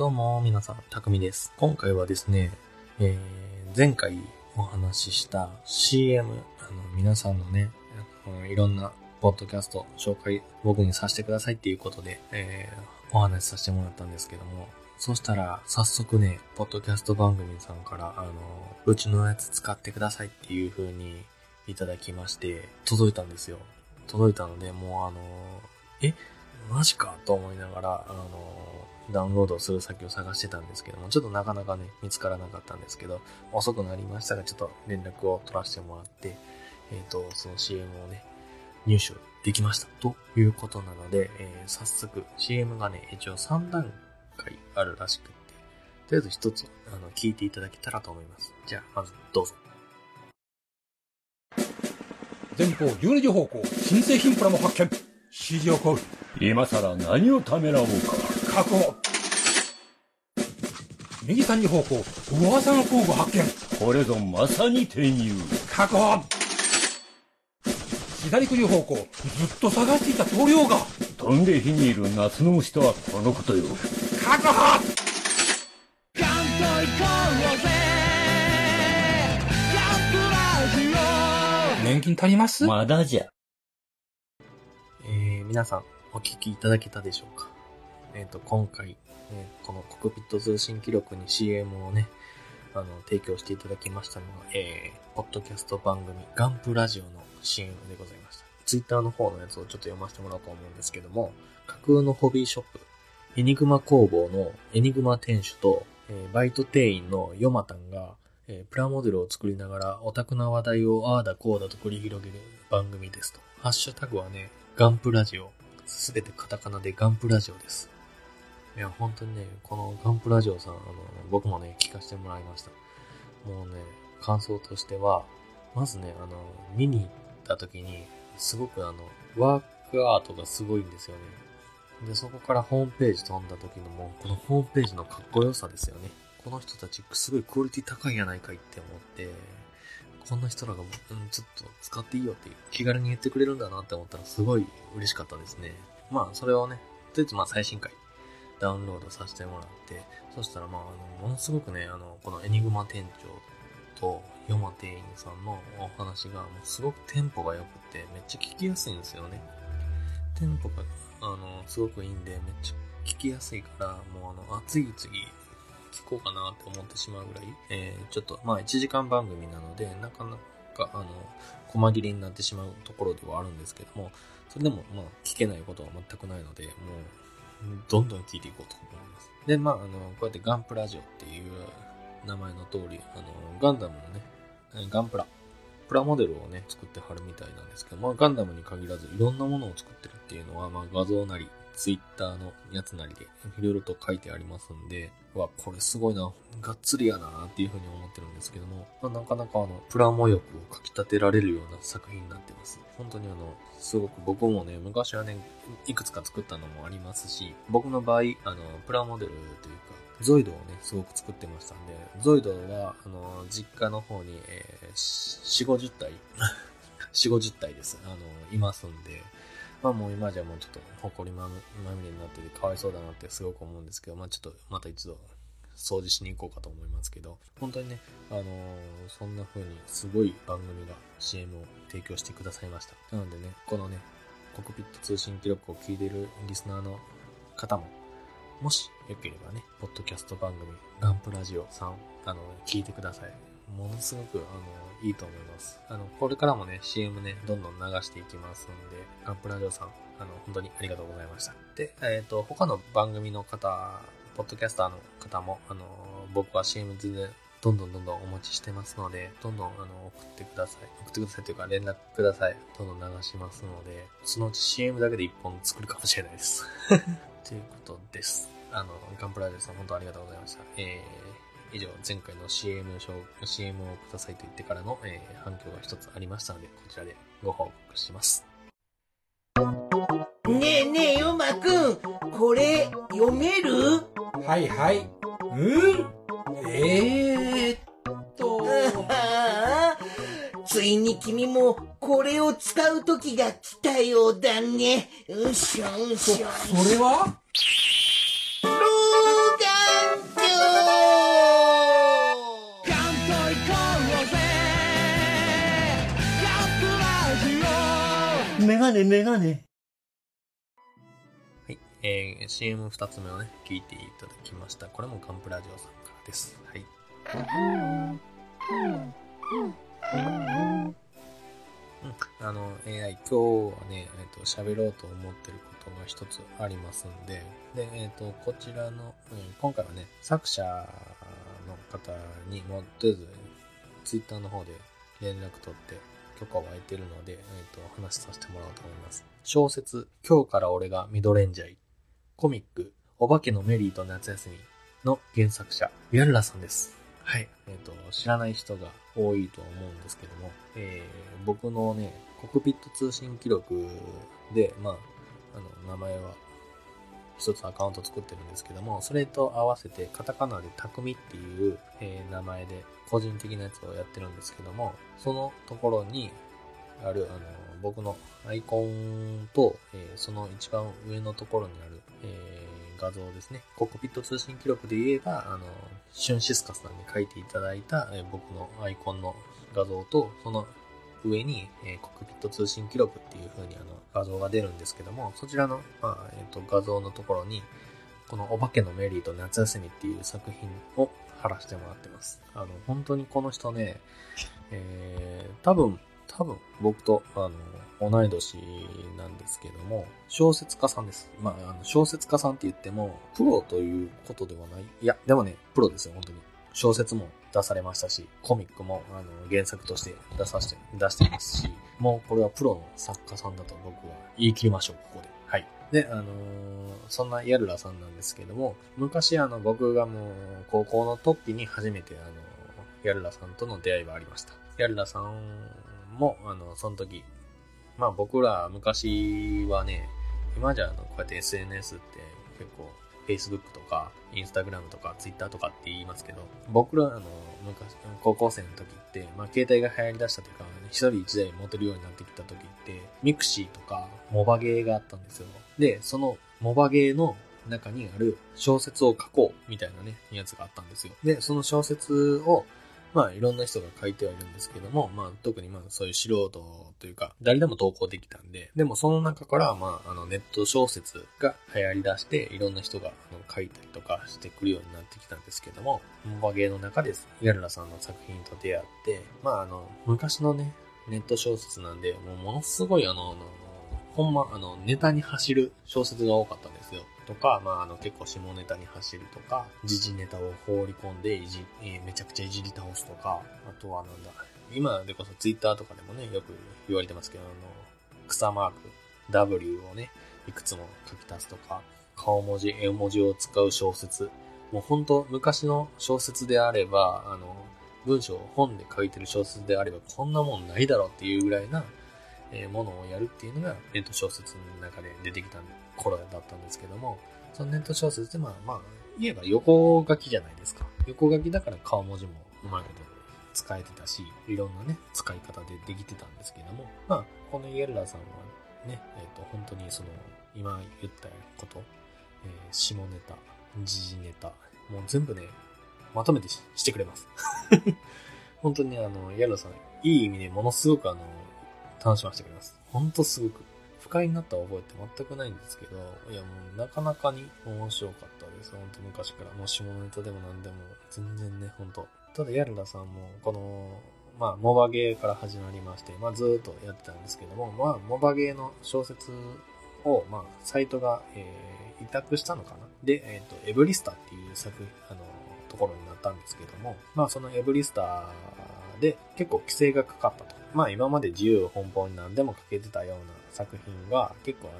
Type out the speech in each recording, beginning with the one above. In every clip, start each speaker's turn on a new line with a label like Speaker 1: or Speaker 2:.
Speaker 1: どうも、皆さん、たくみです。今回はですね、えー、前回お話しした CM、あの、皆さんのね、いろんなポッドキャスト紹介、僕にさせてくださいっていうことで、えー、お話しさせてもらったんですけども、そしたら、早速ね、ポッドキャスト番組さんから、あの、うちのやつ使ってくださいっていう風にいただきまして、届いたんですよ。届いたので、もうあの、え、マジかと思いながら、あの、ダウンロードする先を探してたんですけども、ちょっとなかなかね、見つからなかったんですけど、遅くなりましたが、ちょっと連絡を取らせてもらって、えっ、と、その CM をね、入手できました。ということなので、えー早速 CM がね、一応3段階あるらしくって、とりあえず一つ、あの、聞いていただけたらと思います。じゃあ、まずどうぞ。
Speaker 2: 前方12時方向新製品プラも発見指示を行う。
Speaker 3: 今さら何をためらおうか。
Speaker 2: 確保右3時方向噂の工具発見。
Speaker 3: これぞまさに転入。
Speaker 2: 確保左9時方向ずっと探していた塗料が。
Speaker 3: 飛んで火にいる夏の虫とはこのことよ。
Speaker 2: 確保年金足ります？
Speaker 3: まだじゃ。
Speaker 1: 皆さん、お聞きいただけたでしょうか？えっ、と、今回、えーこのコクピット通信記録に CM をね、あの、提供していただきましたのが、えー、ポッドキャスト番組、ガンプラジオの CM でございました。ツイッターの方のやつをちょっと読ませてもらおうと思うんですけども、架空のホビーショップ、エニグマ工房のエニグマ店主と、えーバイト店員のヨマタンが、えープラモデルを作りながらオタクな話題をああだこうだと繰り広げる番組ですと。ハッシュタグはね、ガンプラジオ。すべてカタカナでガンプラジオです。いや、本当にね、このガンプラジオさん、あの、僕もね、聞かせてもらいました。もうね、感想としては、まずね、あの、見に行った時に、すごくあの、ワークアートがすごいんですよね。で、そこからホームページ飛んだ時のもう、このホームページのかっこよさですよね。この人たち、すごいクオリティ高いんやないかいって思って、こんな人らが、うん、ちょっと使っていいよっていう気軽に言ってくれるんだなって思ったらすごい嬉しかったですね。まあ、それをね、とりあえずまあ最新回、ダウンロードさせてもらって、そしたらまあ、あの、ものすごくね、あの、このエニグマ店長とヨマ店員さんのお話が、もうすごくテンポが良くて、めっちゃ聞きやすいんですよね。テンポが、あの、すごくいいんで、めっちゃ聞きやすいから、もうあの、あ、次々聞こうかなって思ってしまうぐらい、えー、ちょっと、まあ1時間番組なので、なかなか、あの、細切れになってしまうところではあるんですけども、それでも、まあ、聞けないことは全くないので、もう、どんどん聞いていこうと思います。で、まあ、あの、こうやってガンプラジオっていう名前の通り、あの、ガンダムのね、ガンプラ、プラモデルをね、作ってはるみたいなんですけど、まあ、ガンダムに限らず、いろんなものを作ってるっていうのは、まあ、画像なり、ツイッターのやつなりで、いろいろと書いてありますんで、わ、これすごいな、がっつりやなっていうふうに思ってるんですけども、まあ、なかなかあの、プラモ欲をかき立てられるような作品になってます。本当にあの、すごく僕もね、昔はね、いくつか作ったのもありますし、僕の場合、あの、プラモデルというか、ゾイドをね、すごく作ってましたんで、ゾイドは、あの、実家の方に、えー、4、50体、4、50体です。あの、いますんで、まあもう今じゃもうちょっと埃まみまみれになっててかわいそうだなってすごく思うんですけど、まあちょっとまた一度掃除しに行こうかと思いますけど、本当にね、あのーそんな風にすごい番組が CM を提供してくださいました。なのでね、このね、コクピット通信記録を聞いてるリスナーの方も、もしよければね、ポッドキャスト番組、ガンプラジオさん、あの、聞いてください。ものすごく、あの、いいと思います。あの、これからもね、CM ね、どんどん流していきますんで、ガンプラジオさん、あの、本当にありがとうございました。で、えっ、と、他の番組の方、ポッドキャスターの方も、あの、僕は CM でどんどんどんどんお待ちしてますので、どんどんあの送ってください。送ってくださいというか連絡ください。どんどん流しますので、そのうち CM だけで一本作るかもしれないです。ということです。あの、ガンプラジオさん本当ありがとうございました。えー、以上、前回の CM 紹 CM をくださいと言ってからの、えー反響が一つありましたので、こちらでご報告します。
Speaker 4: ねえねえ、ヨマくん、これ、読める？
Speaker 2: はいはいうん？えー、っと
Speaker 4: ついに君も、これを使う時が来たようだね。うしょう
Speaker 2: そ
Speaker 4: しょ。
Speaker 2: それは？
Speaker 4: ガネメガネ。
Speaker 1: はい。えー、CM2 つ目をね、聞いていただきました。これもガンプラジオさんからです。はい。うん。あの、AI、今日はね、えっ、と、喋ろうと思ってることが一つありますんで、で、えっ、と、こちらの、うん今回はね、作者の方にもう、とりあえず、ツイッターの方で連絡取って許可を得てるので、えっ、と、話させてもらおうと思います。小説、今日から俺がミドレンジャー。コミック、お化けのメリーと夏休みの原作者、ヤルラさんです。はい。えっ、と、知らない人が多いとは思うんですけども、えー僕のね、コクピット通信記録で、まあ、あの、名前は、一つアカウント作ってるんですけども、それと合わせてカタカナでタクミっていう、え名前で個人的なやつをやってるんですけども、そのところにある、あの、僕のアイコンと、えその一番上のところにある、え画像ですね。コックピット通信記録で言えば、あの、シュンシスカさんに書いていただいた、え僕のアイコンの画像と、その上に、えーコックピット通信記録っていう風にあの画像が出るんですけども、そちらの、まあえー、と画像のところに、このお化けのメリーと夏休みっていう作品を貼らせてもらってます。あの、本当にこの人ね、えー、多分、多分僕と、あの、同い年なんですけども、小説家さんです。まあ、あの小説家さんって言っても、プロということではない。いや、でもね、プロですよ、本当に。小説も出されましたし、コミックもあの原作として出させて、出してますし、もうこれはプロの作家さんだと僕は言い切りましょう、ここで。はい。で、あのーそんなヤルラさんなんですけども、昔あの僕がもう高校の時に初めてあのヤルラさんとの出会いがありました。ヤルラさんも、あの、その時、まあ僕ら昔はね、今じゃあのこうやって SNS って結構 Facebook とか Instagram とか Twitter とかって言いますけど、僕らあの昔、高校生の時って、まあ携帯が流行り出したというか、一人一台持てるようになってきた時って、 mixi とかモバゲーがあったんですよ。で、そのモバゲーの中にある小説を書こうみたいなね、やつがあったんですよ。で、その小説をまあいろんな人が書いてはいるんですけども、まあ特にまあそういう素人というか、誰でも投稿できたんで、でもその中からまああのネット小説が流行り出して、いろんな人があの書いたりとかしてくるようになってきたんですけども、モバゲーの中です。ヤルラさんの作品と出会って、まああの、昔のね、ネット小説なんで、もうものすごい、あのほんま、あの、ネタに走る小説が多かったんですよ。とか、まあ、あの、結構下ネタに走るとか、時事ネタを放り込んでいじ、めちゃくちゃいじり倒すとか、あとはなんだ、今でこそツイッターとかでもね、よく言われてますけど、あの、草マーク、W をね、いくつも書き足すとか、顔文字、絵文字を使う小説。もう本当昔の小説であれば、あの、文章を本で書いてる小説であれば、こんなもんないだろうっていうぐらいな、えものをやるっていうのがネット小説の中で出てきたんで頃だったんですけども、そのネット小説でまあまあ、言えば横書きじゃないですか。横書きだから顔文字もうまいこと使えてたし、いろんなね、使い方でできてたんですけども、まあ、このイエルラさんはね、えっ、と、本当にその、今言ったこと、えー下ネタ、時事ネタ、もう全部ね、まとめてしてくれます。本当にあの、ヤルラさん、いい意味でものすごくあの、楽しませてくれます。本当すごく。不快になった覚えって全くないんですけど、いやもうなかなかに面白かったです。本当昔から。もう下ネタでも何でも、全然ね、本当ただヤルラさんも、この、まあ、モバゲーから始まりまして、まあ、ずっとやってたんですけども、まあ、モバゲーの小説を、まあ、サイトが、えー委託したのかなで、えっ、と、エブリスタっていう作品、あの、ところになったんですけども、まあ、そのエブリスタで結構規制がかかったと。まあ、今まで自由奔放に何でも書けてたような作品が、結構あの、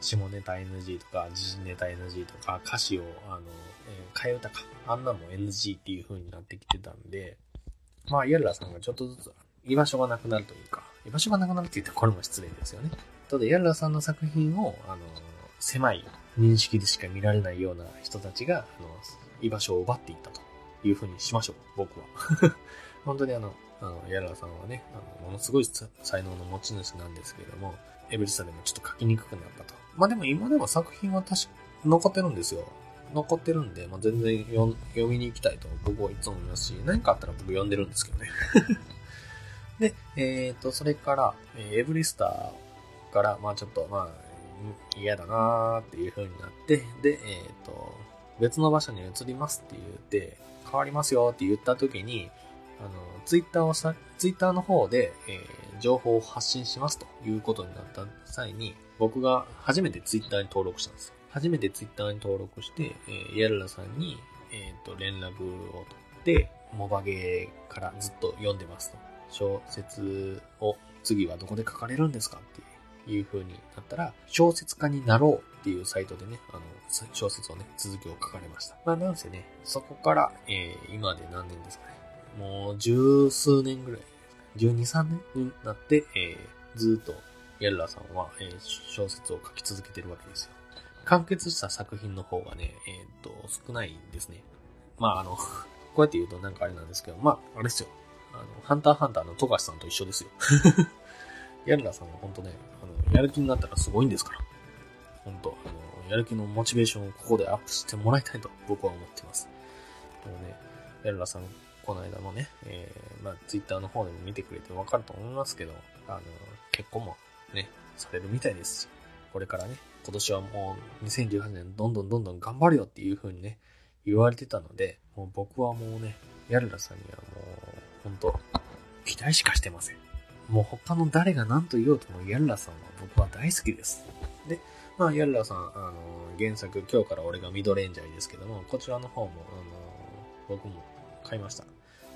Speaker 1: 下ネタ NG とか、時事ネタ NG とか、歌詞を、あの、えー替え歌か。あんなも NG っていう風になってきてたんで、まあ、イエルラさんがちょっとずつ居場所がなくなるというか、居場所がなくなるって言ったらこれも失礼ですよね。ただ、イエルラさんの作品を、あの、狭い認識でしか見られないような人たちが、あの、居場所を奪っていったという風にしましょう、僕は。本当にあの、あの、イエルラさんはね、あの、ものすごい才能の持ち主なんですけれども、エブリスタでもちょっと書きにくくなったと。まあでも今でも作品は確か残ってるんですよ。残ってるんで、まあ、全然読ん読みに行きたいと僕はいつも思いますし、何かあったら僕読んでるんですけどね。で、えっ、と、それから、えエブリスターから、まあちょっと、まあ、嫌だなーっていう風になって、で、えっ、と、別の場所に移りますって言って、変わりますよって言った時に、あの、ツイッターをさ、ツイッターの方で、えー情報を発信しますということになった際に、僕が初めてツイッターに登録したんですよ。初めてツイッターに登録して、えー、ヤルラさんに、えっ、と、連絡を取って、モバゲーからずっと読んでますと。小説を次はどこで書かれるんですかっていう風になったら、小説家になろうっていうサイトでね、あの、小説をね、続きを書かれました。まあなんせね、そこから、えー今で何年ですかね。もう十数年ぐらい、12、3年？になって、えーずーっとヤルラさんは、えー小説を書き続けてるわけですよ。完結した作品の方がね、えーっと、少ないんですね。まああの、こうやって言うとなんかあれなんですけど、まあ、あれですよ。あの、ハンターハンターの富樫さんと一緒ですよ。ヤルラさんは本当ね、あの、やる気になったらすごいんですから。本当あの、やる気のモチベーションをここでアップしてもらいたいと僕は思ってます。でもね、ヤルラさん、この間のね、えー、まあ、ツイッターの方でも見てくれてわかると思いますけど、あの、結婚もね、されるみたいですし、これからね、今年はもう2018年どんどんどんどん頑張るよっていう風にね、言われてたので、もう僕はもうね、ヤルラさんにはもう、本当期待しかしてません。もう他の誰が何と言おうともヤルラさんは僕は大好きです。で、まあ、ヤルラさん、あの、原作、今日から俺がミドレンジャーですけども、こちらの方も、あの、僕も買いました。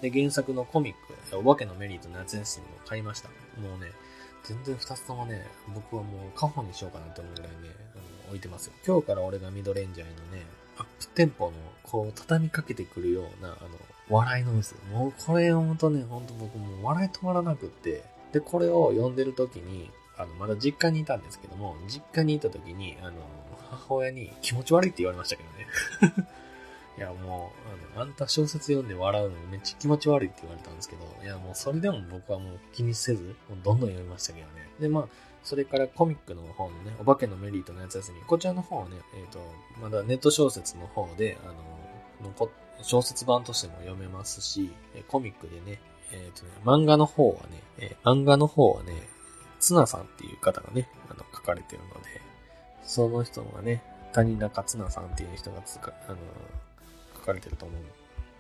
Speaker 1: で、原作のコミック、お化けのメリーと夏休みも買いました。もうね、全然二つともね、僕はもうカホにしようかなって思うぐらいね、あの置いてますよ。今日から俺がミドレンジャーのね、アップテンポの、こう、畳みかけてくるような、あの、笑いのです。もうこれをほんとね、ほんと僕もう笑い止まらなくって、で、これを読んでる時に、あの、まだ実家にいたんですけども、実家にいた時に、あの、母親に気持ち悪いって言われましたけどね。いや、もう、あの、あんた小説読んで笑うのめっちゃ気持ち悪いって言われたんですけど、いや、もうそれでも僕はもう気にせず、もうどんどん読みましたけどね。で、まあ、それからコミックの方のね、お化けのメリーとのやつ休み、こちらの方はね、えっ、と、まだネット小説の方で、あの、残小説版としても読めますし、コミックでね、えっ、とね、漫画の方はね、えー漫画の方はね、ツナさんっていう方がね、あの、書かれてるので、その人がね、谷中ツナさんっていう人がつか、あの、書かれてると思うん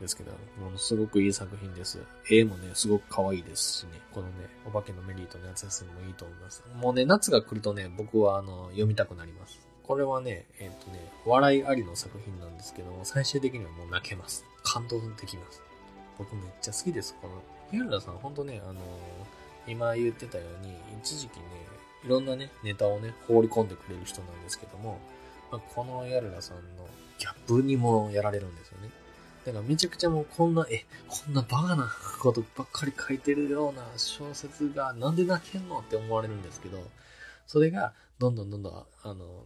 Speaker 1: ですけど、ものすごくいい作品です。絵もね、すごく可愛いですしね、このね、お化けのメリーと夏休みもいいと思います。もうね、夏が来るとね、僕はあの、読みたくなります。これはね、えっ、とね、笑いありの作品なんですけども、最終的にはもう泣けます。感動できます。僕めっちゃ好きです。この、ヒアルラさん、ほんとね、あの今言ってたように、一時期ね、いろんなね、ネタをね、放り込んでくれる人なんですけども、まあ、このヤルラさんのギャップにもやられるんですよね。だからめちゃくちゃもうこんな、え、こんなバカなことばっかり書いてるような小説がなんで泣けんのって思われるんですけど、それがどんどんどんどん、あの、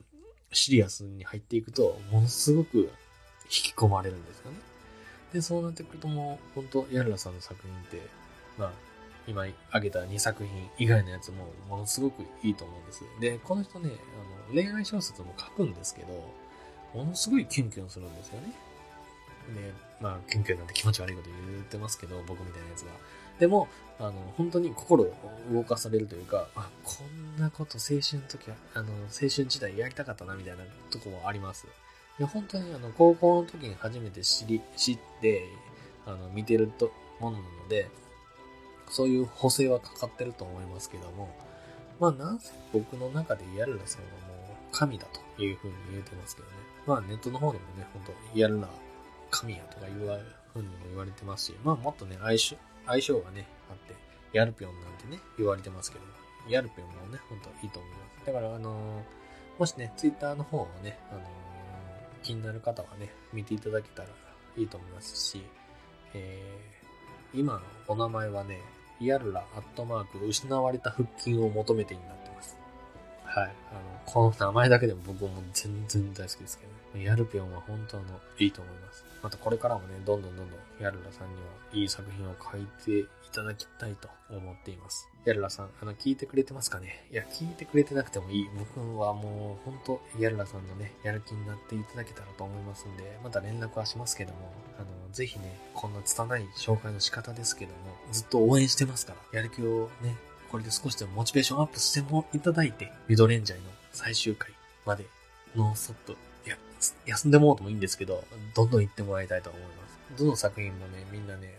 Speaker 1: シリアスに入っていくと、ものすごく引き込まれるんですよね。で、そうなってくるともう、本当ヤルラさんの作品って、まあ、今挙げた2作品以外のやつもものすごくいいと思うんです。で、この人ね、あの恋愛小説も書くんですけど、ものすごいキュンキュンするんですよね。で、まあ、キュンキュンなんて気持ち悪いこと言ってますけど、僕みたいなやつが。でも、あの、本当に心を動かされるというか、あ、こんなこと青春の時は、あの、青春時代やりたかったな、みたいなとこもあります。いや、本当にあの、高校の時に初めて知り、知って、あの、見てると、ものなので、そういう補正はかかってると思いますけども、まあ、なんせ僕の中でイヤルラさんはもう神だというふうに言うてますけどね。まあ、ネットの方でもね、本当ヤルラ神やとか言わふうにも言われてますし、まあ、もっとね、相性、相性がね、あって、ヤルピョンなんてね、言われてますけど、ヤルピョンもね、本当いいと思います。だから、あのーもしね、ツイッターの方をね、あのー気になる方はね、見ていただけたらいいと思いますし、えー、今お名前はね、ヤルラアットマーク失われた腹筋を求めてになってます。はい。あの、この名前だけでも僕も全然大好きですけど、ね、ヤルピョンは本当のいいと思います。またこれからもね、どんどんどんどんヤルラさんにはいい作品を書いていただきたいと思っています。ヤルラさん、あの、聞いてくれてますかね？いや、聞いてくれてなくてもいい。僕はもう、本当ヤルラさんのね、やる気になっていただけたらと思いますんで、また連絡はしますけども、あの、ぜひね、こんな拙い紹介の仕方ですけども、ずっと応援してますから、やる気をね、これで少しでもモチベーションアップしてもいただいて、ミドレンジャーの最終回までノンストップ、休んでもうともいいんですけど、どんどん行ってもらいたいと思います。どの作品もね、みんなね、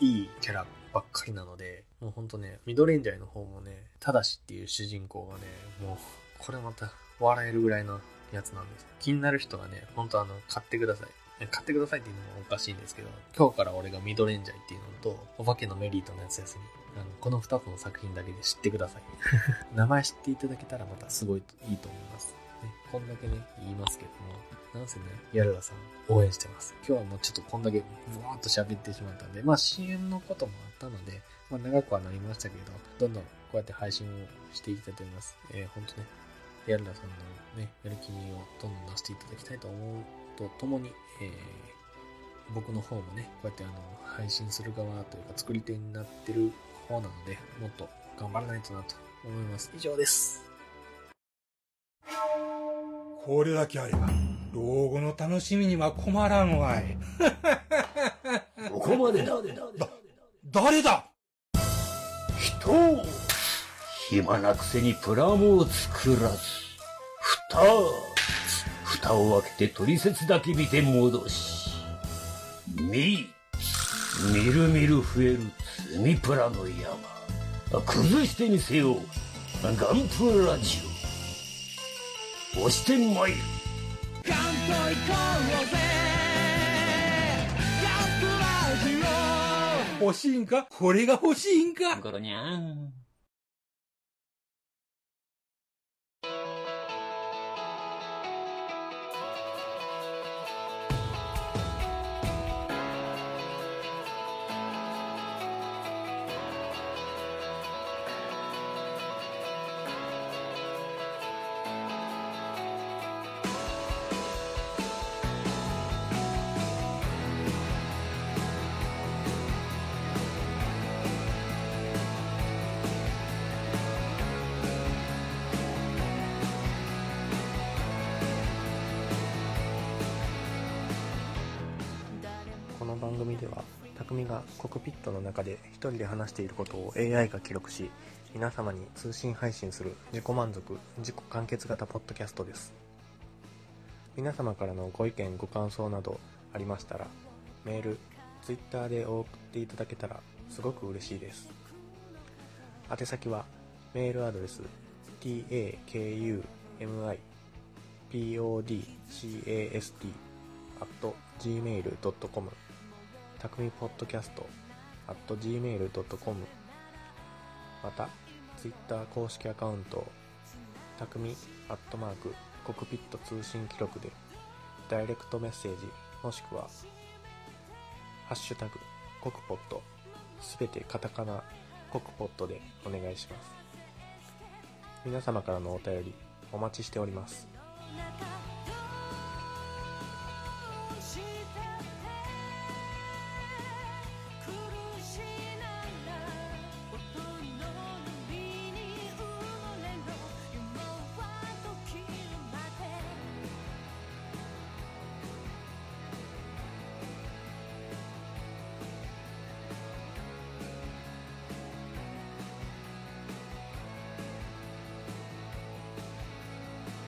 Speaker 1: あのいいキャラばっかりなので、もうほんとね、ミドレンジャーの方もね、ただしっていう主人公がね、もう、これまた笑えるぐらいのやつなんです。気になる人はね、ほんとあの、買ってください。買ってくださいっていうのもおかしいんですけど、今日から俺がミドレンジャーっていうのと、お化けのメリーと夏休み。あの、この二つの作品だけで知ってください。名前知っていただけたらまたすごいいいと思います。ね、こんだけね、言いますけども、なんせね、ヤルラさん応援してます。今日はもうちょっとこんだけブワーっと喋ってしまったんで、まあ CM のこともあったので、まあ長くはなりましたけど、どんどんこうやって配信をしていきたいと思います。えー、ほんとね、ヤルラさんのね、やる気をどんどん出していただきたいと思うとともに、えー、僕の方もね、こうやってあの、配信する側というか作り手になってる方なので、もっと頑張らないとなと思います。以上です。
Speaker 2: これだけあれば、老後の楽しみには困らんわい。
Speaker 3: ここまでだ。
Speaker 2: 誰だ？
Speaker 3: 人を暇なくせにプラモを作らず、蓋、蓋を開けて取説だけ見て戻し、み、みるみる増える積みプラの山。崩してみせよう。ガンプラジオ。押してまいる。
Speaker 2: 欲しいんか？これが欲しいんか？
Speaker 3: ゴロニャン。
Speaker 1: この番組では匠がコクピットの中で一人で話していることを AI が記録し皆様に通信配信する自己満足自己完結型ポッドキャストです。皆様からのご意見ご感想などありましたらメール Twitter で送っていただけたらすごく嬉しいです。宛先はメールアドレス takumi.podcast gmail.com たくみポッドキャスト at gmail.com また、ツイッター公式アカウント、たくみアットマークコクピット通信記録でダイレクトメッセージもしくはハッシュタグコクポットすべてカタカナコクポットでお願いします。皆様からのお便りお待ちしております。